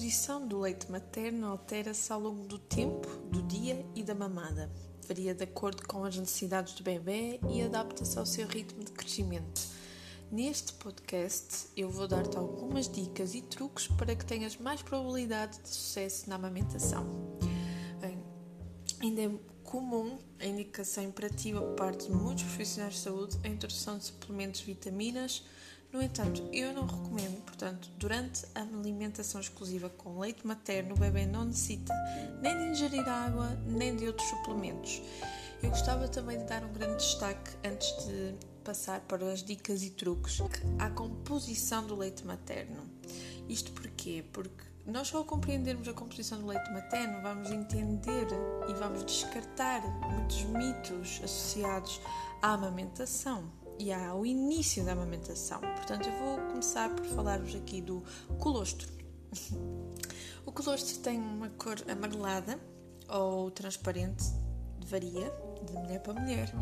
composição do leite materno altera-se ao longo do tempo, do dia e da mamada. Varia de acordo com as necessidades do bebê e adapta-se ao seu ritmo de crescimento. Neste podcast, eu vou dar-te algumas dicas e truques para que tenhas mais probabilidade de sucesso na amamentação. Bem, ainda é comum a indicação imperativa por parte de muitos profissionais de saúde a introdução de suplementos vitaminas no entanto, eu não recomendo, portanto, durante a alimentação exclusiva com leite materno, o bebê não necessita nem de ingerir água, nem de outros suplementos. Eu gostava também de dar um grande destaque antes de passar para as dicas e truques à composição do leite materno. Isto porquê? Porque nós só compreendermos a composição do leite materno vamos entender e vamos descartar muitos mitos associados à amamentação e ao início da amamentação. Portanto, eu vou começar por falar-vos aqui do colostro. o colostro tem uma cor amarelada ou transparente, varia de mulher para mulher.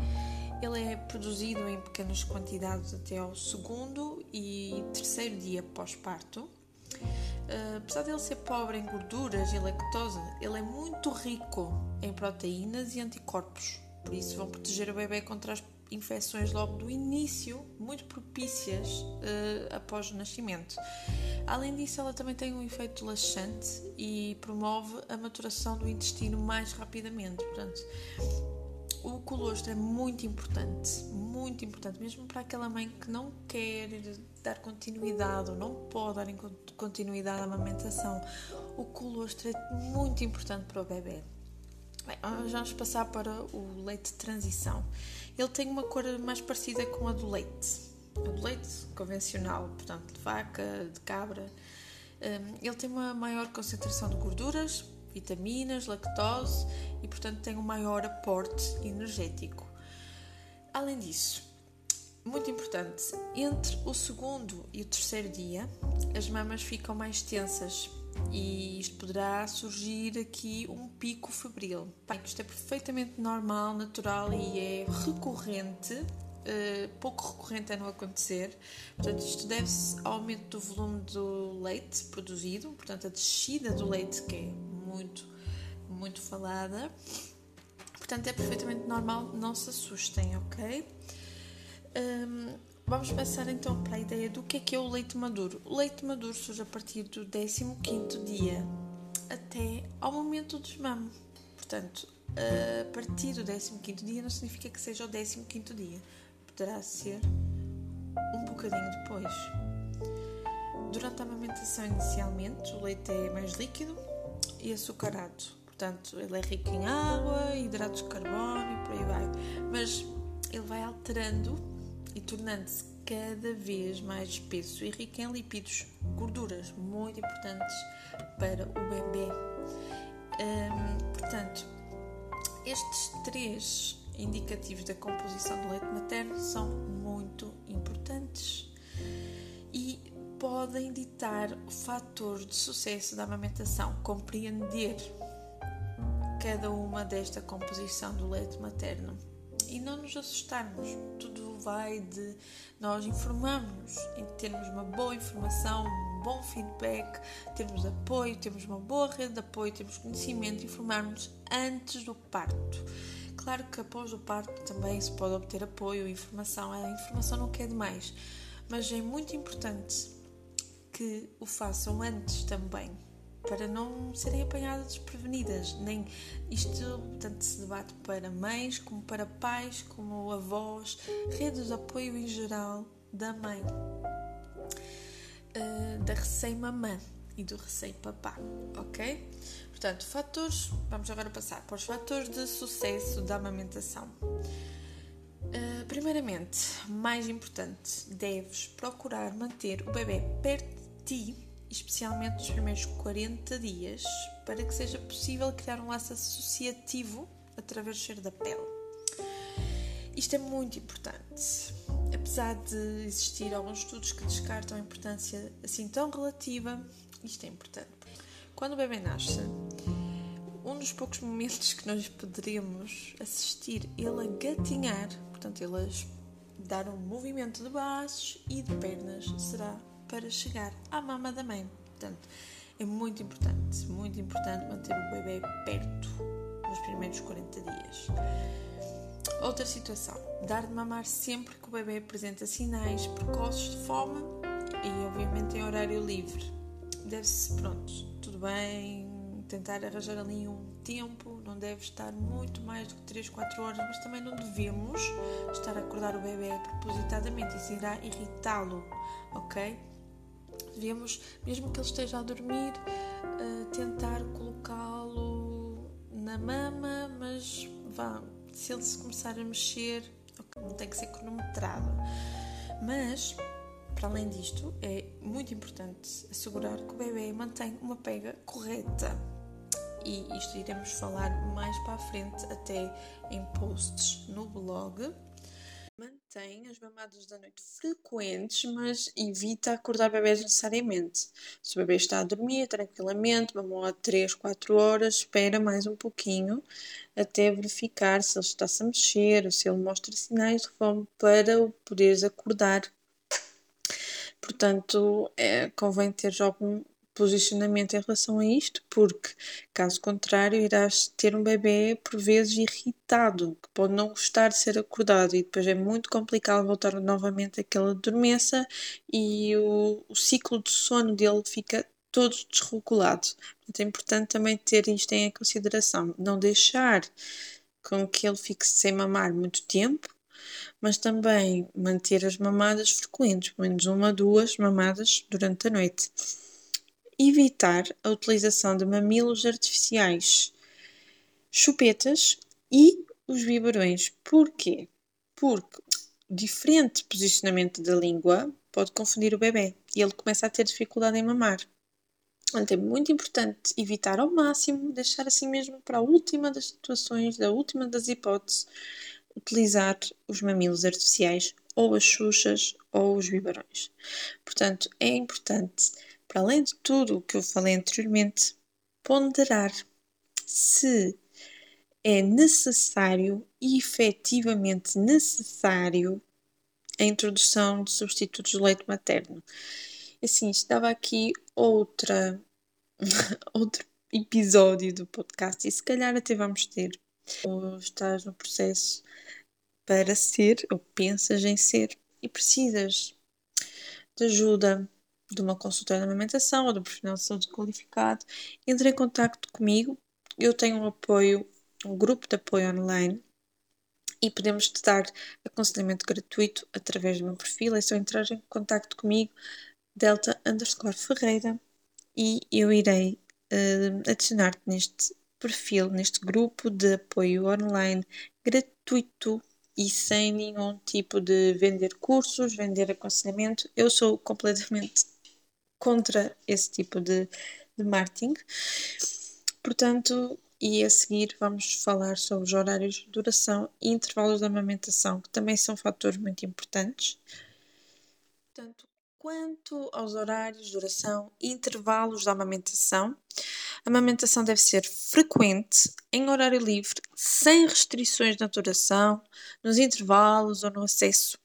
Ele é produzido em pequenas quantidades até ao segundo e terceiro dia pós-parto. Uh, apesar de ele ser pobre em gorduras e lactose, ele é muito rico em proteínas e anticorpos. Por isso, vão proteger o bebê contra as infecções logo do início, muito propícias uh, após o nascimento. Além disso, ela também tem um efeito laxante e promove a maturação do intestino mais rapidamente. Portanto, o colostro é muito importante, muito importante, mesmo para aquela mãe que não quer dar continuidade ou não pode dar continuidade à amamentação. O colostro é muito importante para o bebê. Bem, vamos passar para o leite de transição. Ele tem uma cor mais parecida com a do leite. A do leite convencional, portanto, de vaca, de cabra. Hum, ele tem uma maior concentração de gorduras, vitaminas, lactose e, portanto, tem um maior aporte energético. Além disso, muito importante, entre o segundo e o terceiro dia, as mamas ficam mais tensas e isto poderá surgir aqui um pico febril. Isto é perfeitamente normal, natural e é recorrente, uh, pouco recorrente a não acontecer. Portanto, isto deve-se ao aumento do volume do leite produzido, portanto, a descida do leite que é muito, muito falada. Portanto, é perfeitamente normal, não se assustem, ok? Um, Vamos passar então para a ideia do que é que é o leite maduro. O leite maduro surge a partir do 15º dia até ao momento do desmame. Portanto, a partir do 15º dia não significa que seja o 15º dia. Poderá ser um bocadinho depois. Durante a amamentação inicialmente, o leite é mais líquido e açucarado. Portanto, ele é rico em água, hidratos de carbono e por aí vai. Mas ele vai alterando e tornando-se cada vez mais espesso e rico em lípidos, gorduras muito importantes para o bebê. Hum, portanto, estes três indicativos da composição do leite materno são muito importantes e podem ditar o fator de sucesso da amamentação. Compreender cada uma desta composição do leite materno e não nos assustarmos. Tudo vai de nós informarmos, termos uma boa informação, um bom feedback, termos apoio, temos uma boa rede de apoio, temos conhecimento, informarmos antes do parto. Claro que após o parto também se pode obter apoio informação, a informação não quer demais, mas é muito importante que o façam antes também para não serem apanhadas desprevenidas. Nem isto tanto se debate para mães, como para pais, como avós, redes de apoio em geral da mãe, uh, da recém-mamã e do recém-papá, ok? Portanto, fatores, vamos agora passar para os fatores de sucesso da amamentação. Uh, primeiramente, mais importante, deves procurar manter o bebê perto de ti especialmente nos primeiros 40 dias, para que seja possível criar um laço associativo através do cheiro da pele. Isto é muito importante. Apesar de existir alguns estudos que descartam a importância assim tão relativa, isto é importante. Quando o bebê nasce, um dos poucos momentos que nós poderíamos assistir ele a gatinhar, portanto, ele a dar um movimento de braços e de pernas, será para chegar à mama da mãe. Portanto, É muito importante, muito importante manter o bebê perto nos primeiros 40 dias. Outra situação, dar de mamar sempre que o bebê apresenta sinais precoces de fome e obviamente em horário livre. Deve-se, pronto, tudo bem, tentar arranjar ali um tempo, não deve estar muito mais do que 3, 4 horas, mas também não devemos estar a acordar o bebê propositadamente, isso irá irritá-lo, ok? Devemos, mesmo que ele esteja a dormir, uh, tentar colocá-lo na mama, mas vá, se ele se começar a mexer, okay, não tem que ser cronometrado. Mas para além disto, é muito importante assegurar que o bebê mantém uma pega correta e isto iremos falar mais para a frente, até em posts no blog. Mantém as mamadas da noite frequentes, mas evita acordar bebês necessariamente. Se o bebê está a dormir tranquilamente, mamou há 3, 4 horas, espera mais um pouquinho até verificar se ele está-se a mexer ou se ele mostra sinais de fome para o poderes acordar. Portanto, é, convém ter algum posicionamento em relação a isto, porque caso contrário irás ter um bebê por vezes irritado, que pode não gostar de ser acordado e depois é muito complicado voltar novamente àquela dormência e o, o ciclo de sono dele fica todo desregulado. Portanto, é importante também ter isto em consideração, não deixar com que ele fique sem mamar muito tempo, mas também manter as mamadas frequentes, pelo menos uma, duas mamadas durante a noite evitar a utilização de mamilos artificiais, chupetas e os biberões. Porquê? Porque diferente posicionamento da língua pode confundir o bebê e ele começa a ter dificuldade em mamar. Então é muito importante evitar ao máximo, deixar assim mesmo para a última das situações, da última das hipóteses, utilizar os mamilos artificiais ou as xuxas ou os biberões. Portanto, é importante para além de tudo o que eu falei anteriormente, ponderar se é necessário e efetivamente necessário a introdução de substitutos de leite materno. Assim, estava aqui outra, outro episódio do podcast e se calhar até vamos ter. Ou estás no processo para ser, ou pensas em ser, e precisas de ajuda, de uma consultora de amamentação ou de um profissional de saúde qualificado, entre em contato comigo. Eu tenho um apoio, um grupo de apoio online e podemos te dar aconselhamento gratuito através do meu perfil. É só entrar em contato comigo, delta underscore Ferreira, e eu irei uh, adicionar-te neste perfil, neste grupo de apoio online gratuito e sem nenhum tipo de vender cursos, vender aconselhamento. Eu sou completamente contra esse tipo de, de marketing. Portanto, e a seguir vamos falar sobre os horários de duração e intervalos de amamentação, que também são fatores muito importantes. Portanto, quanto aos horários duração e intervalos da amamentação, a amamentação deve ser frequente, em horário livre, sem restrições na duração, nos intervalos ou no acesso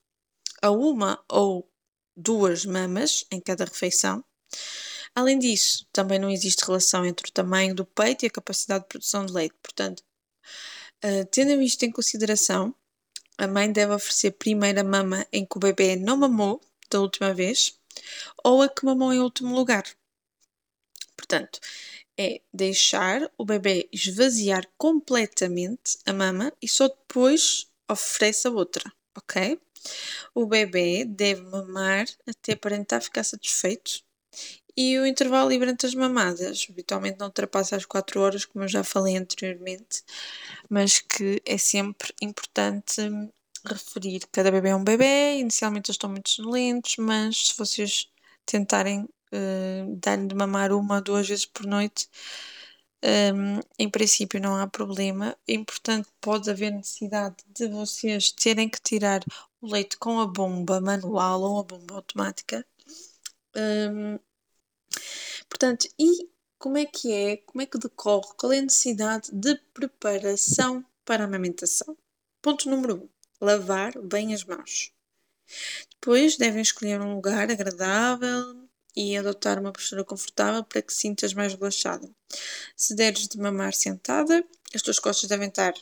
a uma ou duas mamas em cada refeição. Além disso, também não existe relação entre o tamanho do peito e a capacidade de produção de leite. Portanto, uh, tendo isto em consideração, a mãe deve oferecer primeiro a mama em que o bebê não mamou da última vez ou a que mamou em último lugar. Portanto, é deixar o bebê esvaziar completamente a mama e só depois oferece a outra, ok? O bebê deve mamar até aparentar ficar satisfeito e o intervalo livre entre as mamadas habitualmente não ultrapassa as 4 horas, como eu já falei anteriormente, mas que é sempre importante referir. Cada bebê é um bebê, inicialmente eles estão muito sonolentos, mas se vocês tentarem uh, dar-lhe de mamar uma ou duas vezes por noite, um, em princípio não há problema. Importante, pode haver necessidade de vocês terem que tirar o leite com a bomba manual ou a bomba automática. Um, portanto, e como é que é, como é que decorre, qual é a necessidade de preparação para a amamentação? Ponto número 1. Um, lavar bem as mãos. Depois devem escolher um lugar agradável e adotar uma postura confortável para que sintas mais relaxada. Se deres de mamar sentada, as tuas costas devem estar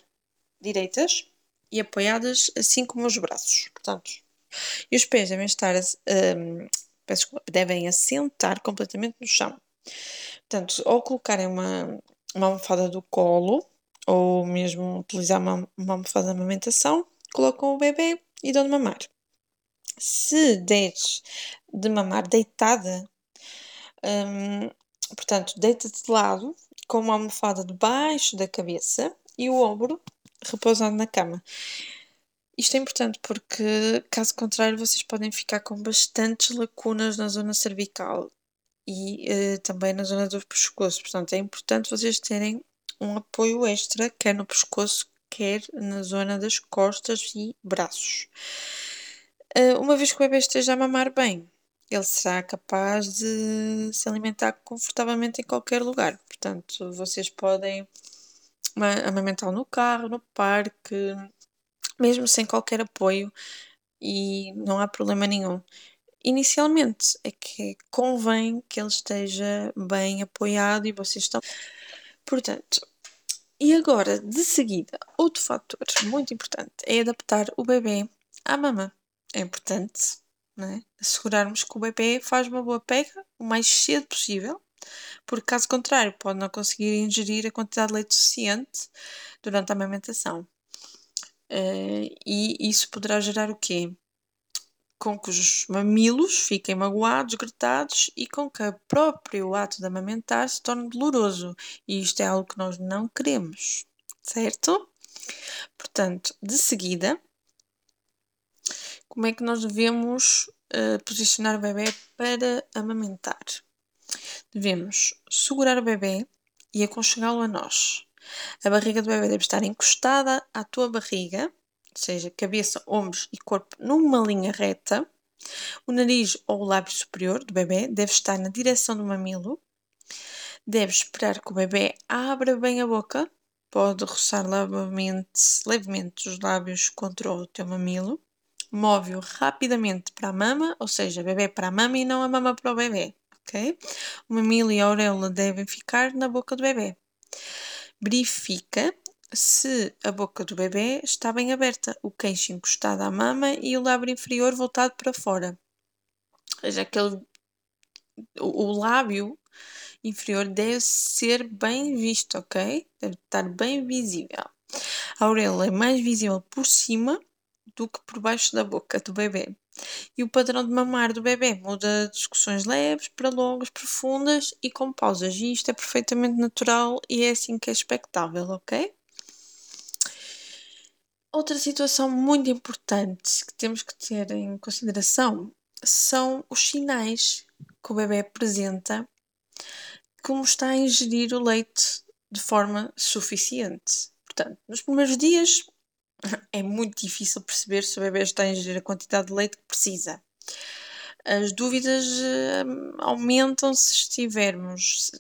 direitas e apoiadas, assim como os braços. Portanto, e os pés devem estar, um, devem assentar completamente no chão. Portanto, ou colocarem uma, uma almofada do colo, ou mesmo utilizar uma, uma almofada de amamentação, colocam o bebê e dão de mamar. Se deres de mamar deitada, um, portanto, deita-te de lado com uma almofada debaixo da cabeça e o ombro repousado na cama. Isto é importante porque, caso contrário, vocês podem ficar com bastantes lacunas na zona cervical e uh, também na zona do pescoço. Portanto, é importante vocês terem um apoio extra, quer no pescoço, quer na zona das costas e braços. Uh, uma vez que o bebê esteja a mamar bem, ele será capaz de se alimentar confortavelmente em qualquer lugar. Portanto, vocês podem amamentá-lo no carro, no parque, mesmo sem qualquer apoio e não há problema nenhum. Inicialmente é que convém que ele esteja bem apoiado e vocês estão. Portanto, e agora, de seguida, outro fator muito importante é adaptar o bebê à mama. É importante né? assegurarmos que o bebê faz uma boa pega o mais cedo possível, porque caso contrário pode não conseguir ingerir a quantidade de leite suficiente durante a amamentação. Uh, e isso poderá gerar o quê? Com que os mamilos fiquem magoados, gretados e com que o próprio ato de amamentar se torne doloroso. E isto é algo que nós não queremos, certo? Portanto, de seguida, como é que nós devemos uh, posicionar o bebê para amamentar? Devemos segurar o bebê e aconchegá-lo a nós. A barriga do bebê deve estar encostada à tua barriga, ou seja, cabeça, ombros e corpo numa linha reta. O nariz ou o lábio superior do bebê deve estar na direção do mamilo. Deve esperar que o bebê abra bem a boca. Pode roçar levemente, levemente os lábios contra o teu mamilo. Move-o rapidamente para a mama, ou seja, bebê para a mama e não a mama para o bebê. ok? O mamilo e a auréola devem ficar na boca do bebê verifica se a boca do bebê está bem aberta, o queixo encostado à mama e o lábio inferior voltado para fora. Ou seja, aquele, o, o lábio inferior deve ser bem visto, ok? Deve estar bem visível. A auréola é mais visível por cima do que por baixo da boca do bebê. E o padrão de mamar do bebê muda de discussões leves para longas, profundas e com pausas. E isto é perfeitamente natural e é assim que é expectável, ok? Outra situação muito importante que temos que ter em consideração são os sinais que o bebê apresenta como está a ingerir o leite de forma suficiente. Portanto, nos primeiros dias é muito difícil perceber se o bebê está a ingerir a quantidade de leite que precisa. As dúvidas uh, aumentam se estivermos,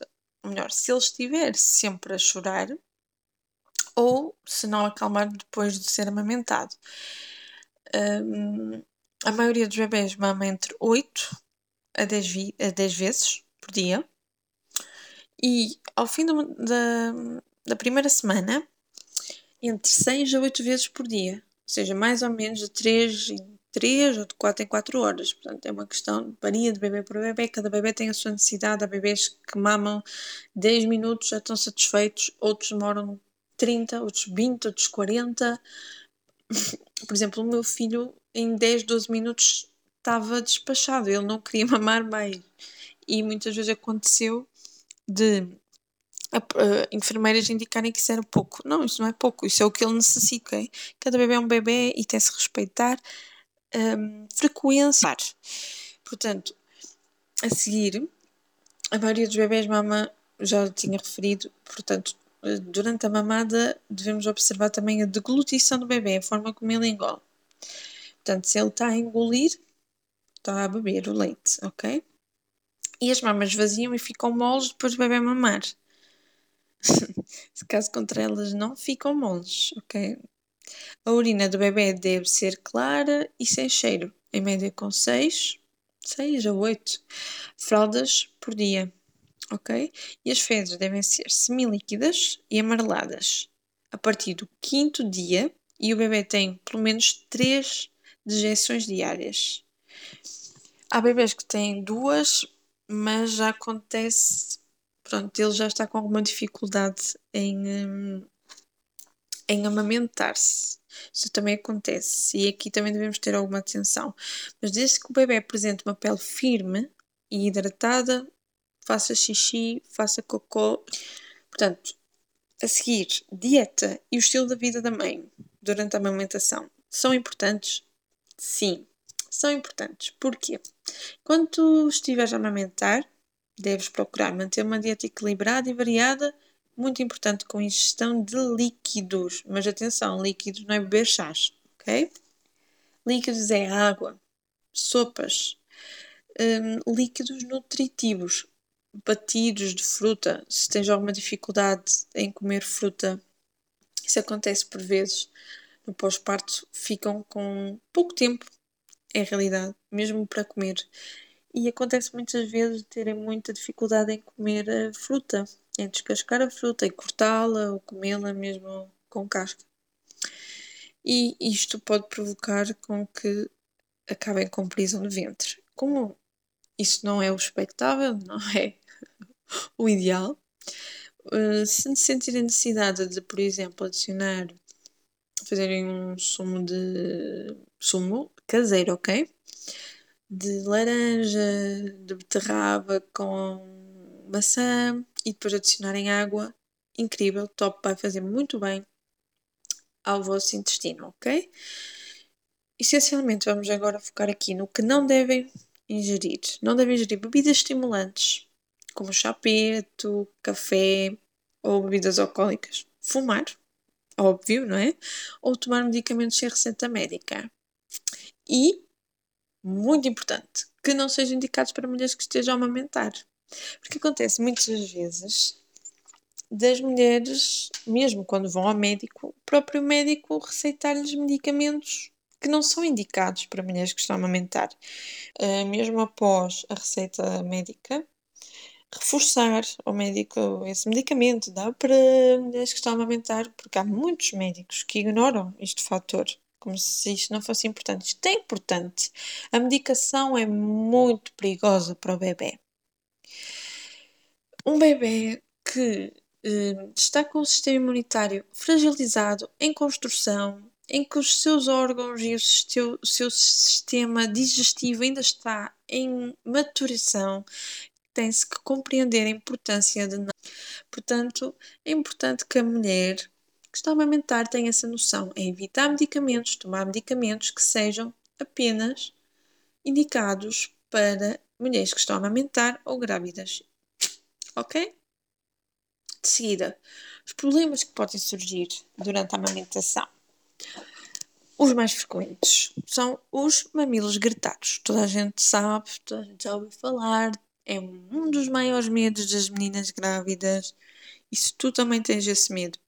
melhor, se ele estiver sempre a chorar ou se não acalmar depois de ser amamentado. Um, a maioria dos bebés mama entre 8 a 10, vi, a 10 vezes por dia. E ao fim do, da, da primeira semana, entre 6 a 8 vezes por dia, ou seja, mais ou menos de 3 em 3 ou de 4 em 4 horas. Portanto, é uma questão, varia de bebê para bebê, cada bebê tem a sua necessidade. Há bebês que mamam 10 minutos, já estão satisfeitos, outros demoram 30, outros 20, outros 40. Por exemplo, o meu filho em 10, 12 minutos estava despachado, ele não queria mamar mais. E muitas vezes aconteceu de uh, enfermeiras indicarem que isso era pouco. Não, isso não é pouco, isso é o que ele necessita. Okay? Cada bebê é um bebê e tem-se respeitar um, frequência. Portanto, a seguir, a maioria dos bebés mama, já tinha referido, portanto, durante a mamada devemos observar também a deglutição do bebê, a forma como ele engole. Portanto, se ele está a engolir, está a beber o leite, ok? E as mamas vaziam e ficam moles depois do bebê mamar. Se caso contra elas não ficam moles, ok? A urina do bebê deve ser clara e sem cheiro, em média com 6 6 a 8 fraldas por dia, ok? E as fezes devem ser semilíquidas e amareladas a partir do quinto dia e o bebê tem pelo menos 3 dejeções diárias. Há bebês que têm duas, mas já acontece, pronto, ele já está com alguma dificuldade em, hum, em amamentar-se. Isso também acontece e aqui também devemos ter alguma atenção. Mas desde que o bebê apresente uma pele firme e hidratada, faça xixi, faça cocô. Portanto, a seguir, dieta e o estilo da vida da mãe durante a amamentação são importantes? Sim, são importantes. Porquê? Quando tu estiveres a amamentar, deves procurar manter uma dieta equilibrada e variada muito importante com ingestão de líquidos. Mas atenção, líquidos não é beber chás, ok? Líquidos é água, sopas, um, líquidos nutritivos, batidos de fruta. Se tens alguma dificuldade em comer fruta, isso acontece por vezes. No pós-parto ficam com pouco tempo, é a realidade, mesmo para comer. E acontece muitas vezes terem muita dificuldade em comer a fruta é descascar a fruta e cortá-la ou comê-la mesmo com casca. E isto pode provocar com que acabem com prisão de ventre. Como isso não é o expectável, não é o ideal, uh, se sentirem necessidade de, por exemplo, adicionar, fazerem um sumo de sumo caseiro, ok? De laranja, de beterraba com maçã, e depois adicionarem água, incrível, top, vai fazer muito bem ao vosso intestino, ok? Essencialmente, vamos agora focar aqui no que não devem ingerir. Não devem ingerir bebidas estimulantes, como chá café ou bebidas alcoólicas. Fumar, óbvio, não é? Ou tomar medicamentos sem receita médica. E, muito importante, que não sejam indicados para mulheres que estejam a amamentar. Porque acontece muitas vezes das mulheres, mesmo quando vão ao médico, o próprio médico receitar-lhes medicamentos que não são indicados para mulheres que estão a amamentar. Uh, mesmo após a receita médica, reforçar ao médico esse medicamento dá para mulheres que estão a amamentar, porque há muitos médicos que ignoram este fator, como se isto não fosse importante. Isto é importante. A medicação é muito perigosa para o bebê. Um bebê que eh, está com o sistema imunitário fragilizado, em construção, em que os seus órgãos e o seu, o seu sistema digestivo ainda está em maturação, tem-se que compreender a importância de. Portanto, é importante que a mulher que está a amamentar tenha essa noção. É evitar medicamentos, tomar medicamentos que sejam apenas indicados para mulheres que estão a amamentar ou grávidas ok? De seguida, os problemas que podem surgir durante a amamentação. Os mais frequentes são os mamilos gretados. Toda a gente sabe, toda a gente já ouviu falar, é um dos maiores medos das meninas grávidas. E se tu também tens esse medo,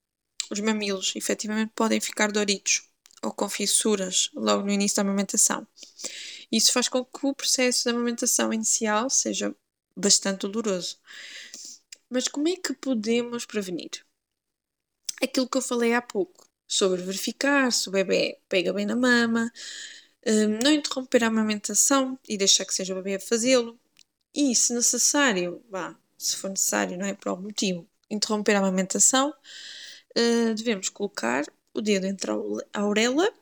os mamilos efetivamente podem ficar doritos ou com fissuras logo no início da amamentação. Isso faz com que o processo de amamentação inicial seja bastante doloroso. Mas como é que podemos prevenir? Aquilo que eu falei há pouco, sobre verificar se o bebê pega bem na mama, hum, não interromper a amamentação e deixar que seja o bebê a fazê-lo, e se necessário, se for necessário, não é por algum motivo, interromper a amamentação, hum, devemos colocar o dedo entre a auréola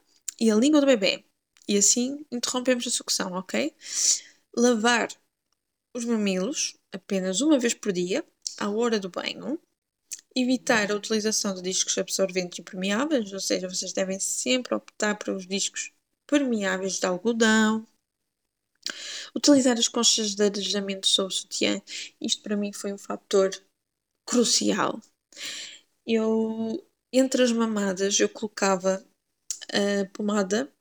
e a língua do bebê e assim interrompemos a sucção, ok? Lavar os mamilos apenas uma vez por dia à hora do banho, evitar a utilização de discos absorventes impermeáveis, ou seja, vocês devem sempre optar para os discos permeáveis de algodão. Utilizar as conchas de arejamento sob sutiã, isto para mim foi um fator crucial. Eu, entre as mamadas, eu colocava a pomada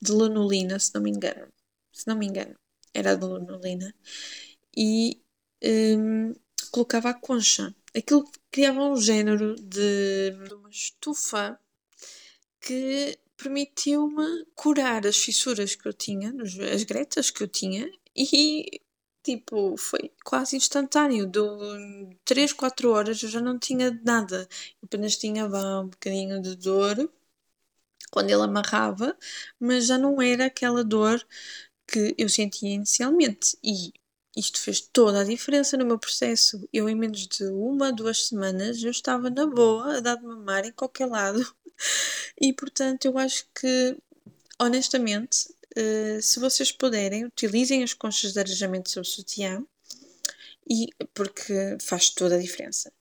de lanolina, se não me engano. Se não me engano, era de lanolina. E um, colocava a concha. Aquilo criava um género de, de uma estufa que permitiu-me curar as fissuras que eu tinha, as gretas que eu tinha, e tipo, foi quase instantâneo. De 3, 4 horas eu já não tinha nada. apenas tinha um bocadinho de dor quando ele amarrava, mas já não era aquela dor que eu sentia inicialmente. E isto fez toda a diferença no meu processo. Eu, em menos de uma, duas semanas, eu estava na boa a dar de mamar em qualquer lado. E portanto, eu acho que, honestamente, uh, se vocês puderem, utilizem as conchas de arejamento seu sutiã, e, porque faz toda a diferença.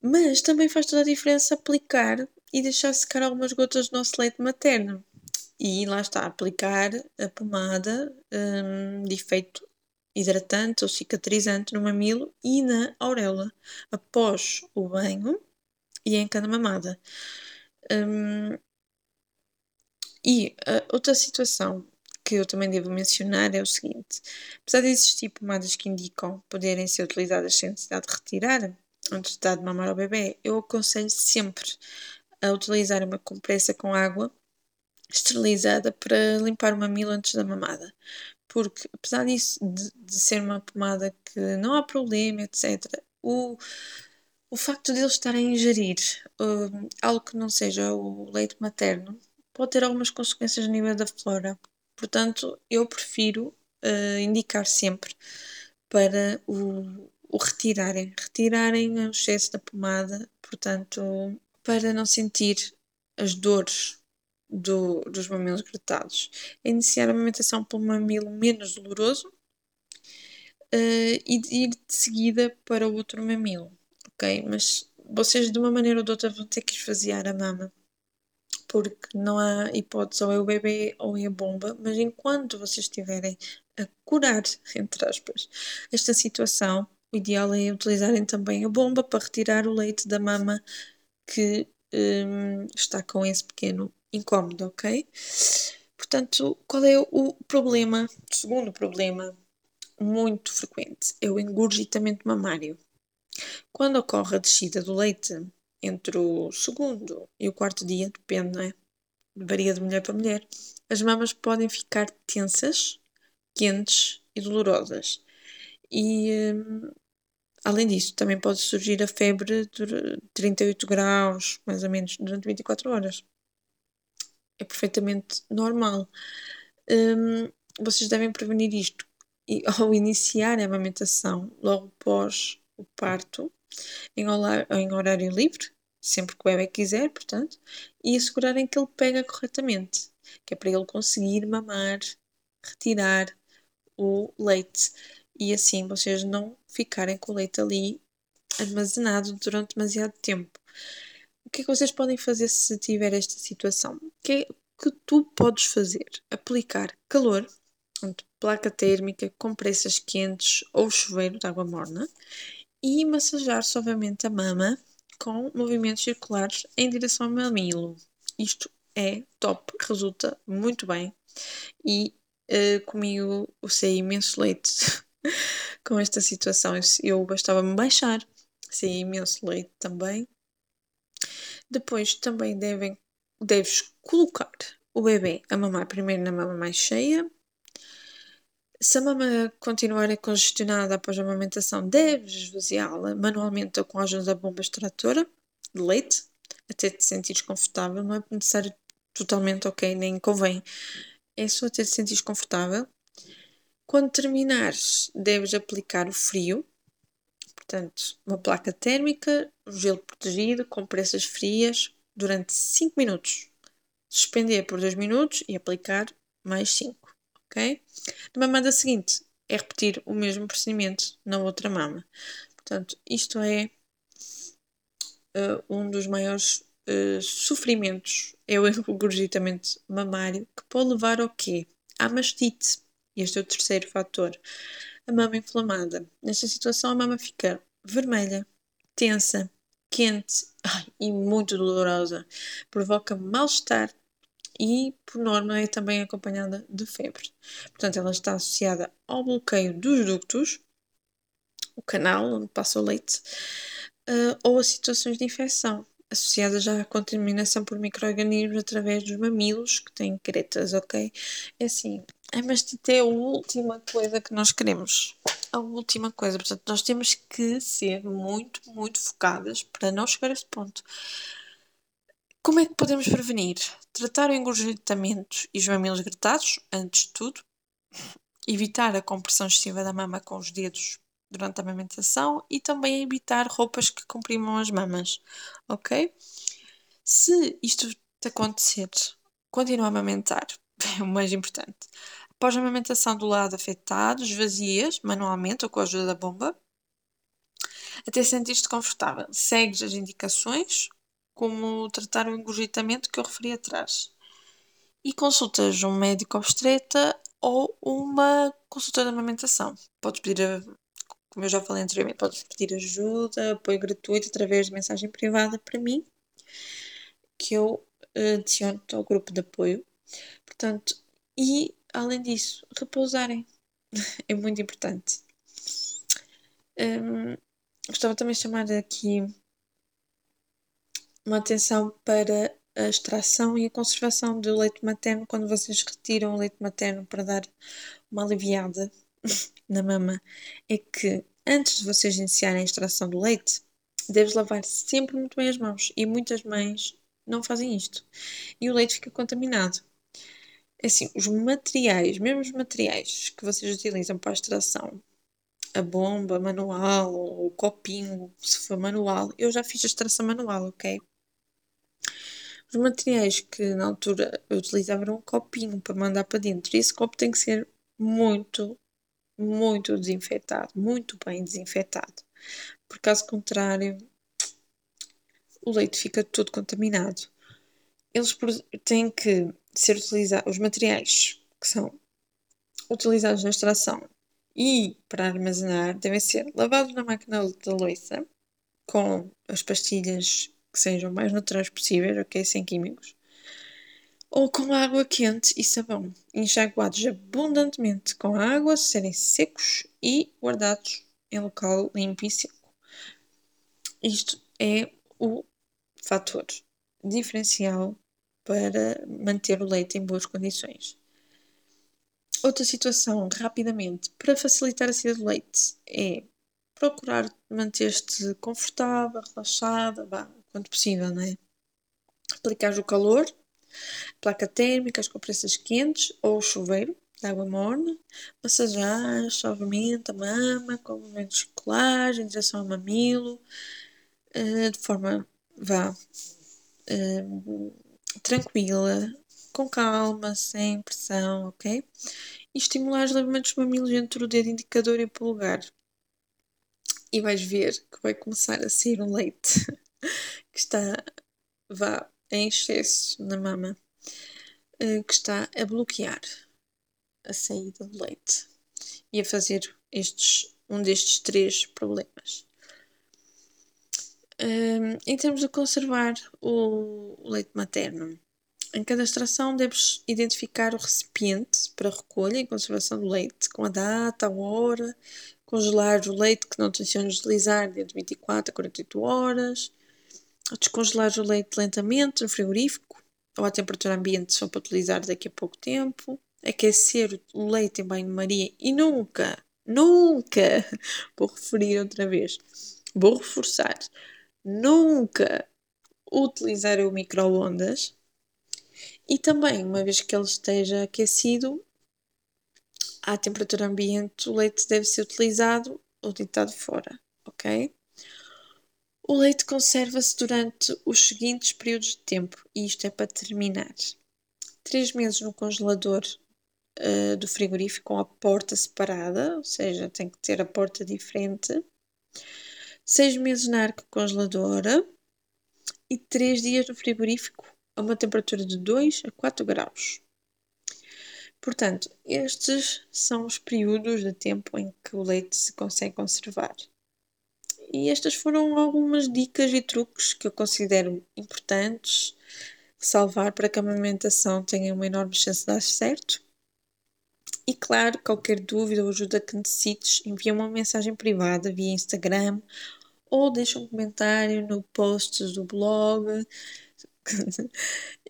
Mas também faz toda a diferença aplicar e deixar secar algumas gotas do nosso leite materno. E lá está, aplicar a pomada um, de efeito hidratante ou cicatrizante no mamilo e na auréola após o banho e em cada mamada. Um, e outra situação que eu também devo mencionar é o seguinte: apesar de existir pomadas que indicam poderem ser utilizadas sem necessidade de retirar antes de dar de mamar ao bebê, eu aconselho sempre a utilizar uma compressa com água esterilizada para limpar o mamilo antes da mamada. Porque, apesar disso, de, de ser uma pomada que não há problema, etc., o, o facto de eles estarem a ingerir uh, algo que não seja o leite materno pode ter algumas consequências a nível da flora. Portanto, eu prefiro uh, indicar sempre para o, o retirarem, retirarem o excesso da pomada, portanto, para não sentir as dores do, dos mamilos gretados. Iniciar a amamentação pelo mamilo menos doloroso uh, e ir de seguida para o outro mamilo, ok? Mas vocês de uma maneira ou de outra vão ter que esvaziar a mama porque não há hipótese, ou é o bebê ou é a bomba, mas enquanto vocês estiverem a curar, entre aspas, esta situação, o ideal é utilizarem também a bomba para retirar o leite da mama que um, está com esse pequeno incómodo, ok? Portanto, qual é o problema? O segundo problema muito frequente é o engurgitamento mamário. Quando ocorre a descida do leite entre o segundo e o quarto dia, depende, não é? Varia de mulher para mulher. As mamas podem ficar tensas, quentes e dolorosas. E hum, além disso, também pode surgir a febre de 38 graus, mais ou menos, durante 24 horas. É perfeitamente normal. Hum, vocês devem prevenir isto e, ao iniciar a amamentação, logo após o parto, em, em horário livre, sempre que o bebê quiser, portanto, e assegurarem que ele pega corretamente, que é para ele conseguir mamar, retirar o leite e assim vocês não ficarem com o leite ali armazenado durante demasiado tempo. O que é que vocês podem fazer se tiver esta situação? O que é que tu podes fazer? Aplicar calor, placa térmica, compressas quentes ou chuveiro de água morna e massajar suavemente a mama com movimentos circulares em direção ao mamilo. Isto é top, resulta muito bem e uh, comigo sei imenso leite com esta situação. Eu bastava-me baixar, sei imenso leite também. Depois também devem, deves colocar o bebê a mamar primeiro na mama mais cheia se a mama continuar congestionada após a amamentação, deves esvaziá-la manualmente ou com a ajuda da bomba extratora de leite, até te sentires confortável. Não é necessário totalmente ok, nem convém. É só até te sentires confortável. Quando terminares, deves aplicar o frio, portanto, uma placa térmica, gelo protegido, compressas frias, durante 5 minutos. Suspender por 2 minutos e aplicar mais 5 ok? Na mamada seguinte é repetir o mesmo procedimento na outra mama. Portanto, isto é uh, um dos maiores uh, sofrimentos, é o engurgitamento mamário, que pode levar ao quê? À mastite. Este é o terceiro fator. A mama inflamada. Nesta situação, a mama fica vermelha, tensa, quente ai, e muito dolorosa. Provoca mal-estar e, por norma, é também acompanhada de febre. Portanto, ela está associada ao bloqueio dos ductos, o canal onde passa o leite, uh, ou a situações de infecção. associadas à contaminação por micro-organismos através dos mamilos que têm cretas, ok? É assim, a mastite é a última coisa que nós queremos. A última coisa. Portanto, nós temos que ser muito, muito focadas para não chegar a esse ponto. Como é que podemos prevenir? Tratar o engurgitamento e os mamilos gretados, antes de tudo. Evitar a compressão excessiva da mama com os dedos durante a amamentação e também evitar roupas que comprimam as mamas, ok? Se isto te acontecer, continua a amamentar, é o mais importante. Após a amamentação do lado afetado, esvazias manualmente ou com a ajuda da bomba, até sentir-te confortável. Segues as indicações, como tratar o engurgitamento que eu referi atrás. E consultas um médico obstetra ou uma consulta de amamentação. Podes pedir como eu já falei anteriormente, podes pedir ajuda, apoio gratuito através de mensagem privada para mim, que eu eh, adiciono ao grupo de apoio. Portanto, e além disso, repousarem é muito importante. Um, gostava também de chamar aqui uma atenção para a extração e a conservação do leite materno quando vocês retiram o leite materno para dar uma aliviada na mama é que antes de vocês iniciarem a extração do leite, deves lavar sempre muito bem as mãos e muitas mães não fazem isto e o leite fica contaminado. É assim, os materiais, mesmo os materiais que vocês utilizam para a extração, a bomba manual o copinho, se for manual, eu já fiz a extração manual, ok? Os materiais que na altura eu utilizava eram um copinho para mandar para dentro e esse copo tem que ser muito muito desinfetado, muito bem desinfetado. Por caso contrário, o leite fica todo contaminado. Eles têm que ser utilizados, os materiais que são utilizados na extração e para armazenar devem ser lavados na máquina de louça com as pastilhas que sejam mais naturais possíveis, ok? Sem químicos ou com água quente e sabão, enxaguados abundantemente com água, serem secos e guardados em local limpo e seco. Isto é o fator diferencial para manter o leite em boas condições. Outra situação, rapidamente, para facilitar a saída do leite, é procurar manter-te confortável, relaxada, quanto possível, não é? Aplicar o calor placa térmica, as compressas quentes ou chuveiro de água morna, massajar suavemente a mama com movimentos circulares em direção ao mamilo, eh, de forma vá eh, tranquila, com calma, sem pressão, ok? E estimular os levamentos dos mamilos entre o dedo indicador e o polegar. E vais ver que vai começar a sair um leite que está, vá, em excesso na mama uh, que está a bloquear a saída do leite e a fazer estes, um destes três problemas. Em termos de conservar o leite materno, em cada extração deves identificar o recipiente para recolha e conservação do leite, com a data, a hora, congelar o leite que não tencionas utilizar dentro de 24 a 48 horas, descongelar o leite lentamente no frigorífico ou à temperatura ambiente só para utilizar daqui a pouco tempo, aquecer o leite em banho-maria e nunca, nunca, vou referir outra vez, vou reforçar, nunca utilizar o micro-ondas e também, uma vez que ele esteja aquecido, à temperatura ambiente, o leite deve ser utilizado ou deitado fora, ok? O leite conserva-se durante os seguintes períodos de tempo, e isto é para terminar. Três meses no congelador uh, do frigorífico com a porta separada, ou seja, tem que ter a porta diferente. Seis meses na arca congeladora e três dias no frigorífico a uma temperatura de 2 a 4 graus. Portanto, estes são os períodos de tempo em que o leite se consegue conservar. E estas foram algumas dicas e truques que eu considero importantes salvar para que a amamentação tenha uma enorme chance de dar certo. E claro, qualquer dúvida ou ajuda que necessites, envia uma mensagem privada via Instagram ou deixa um comentário no post do blog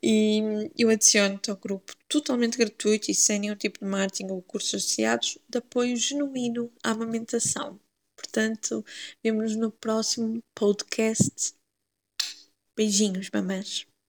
e eu adiciono-te ao grupo totalmente gratuito e sem nenhum tipo de marketing ou cursos associados de apoio genuíno à amamentação. Portanto, vemos-nos no próximo podcast. Beijinhos, mamães.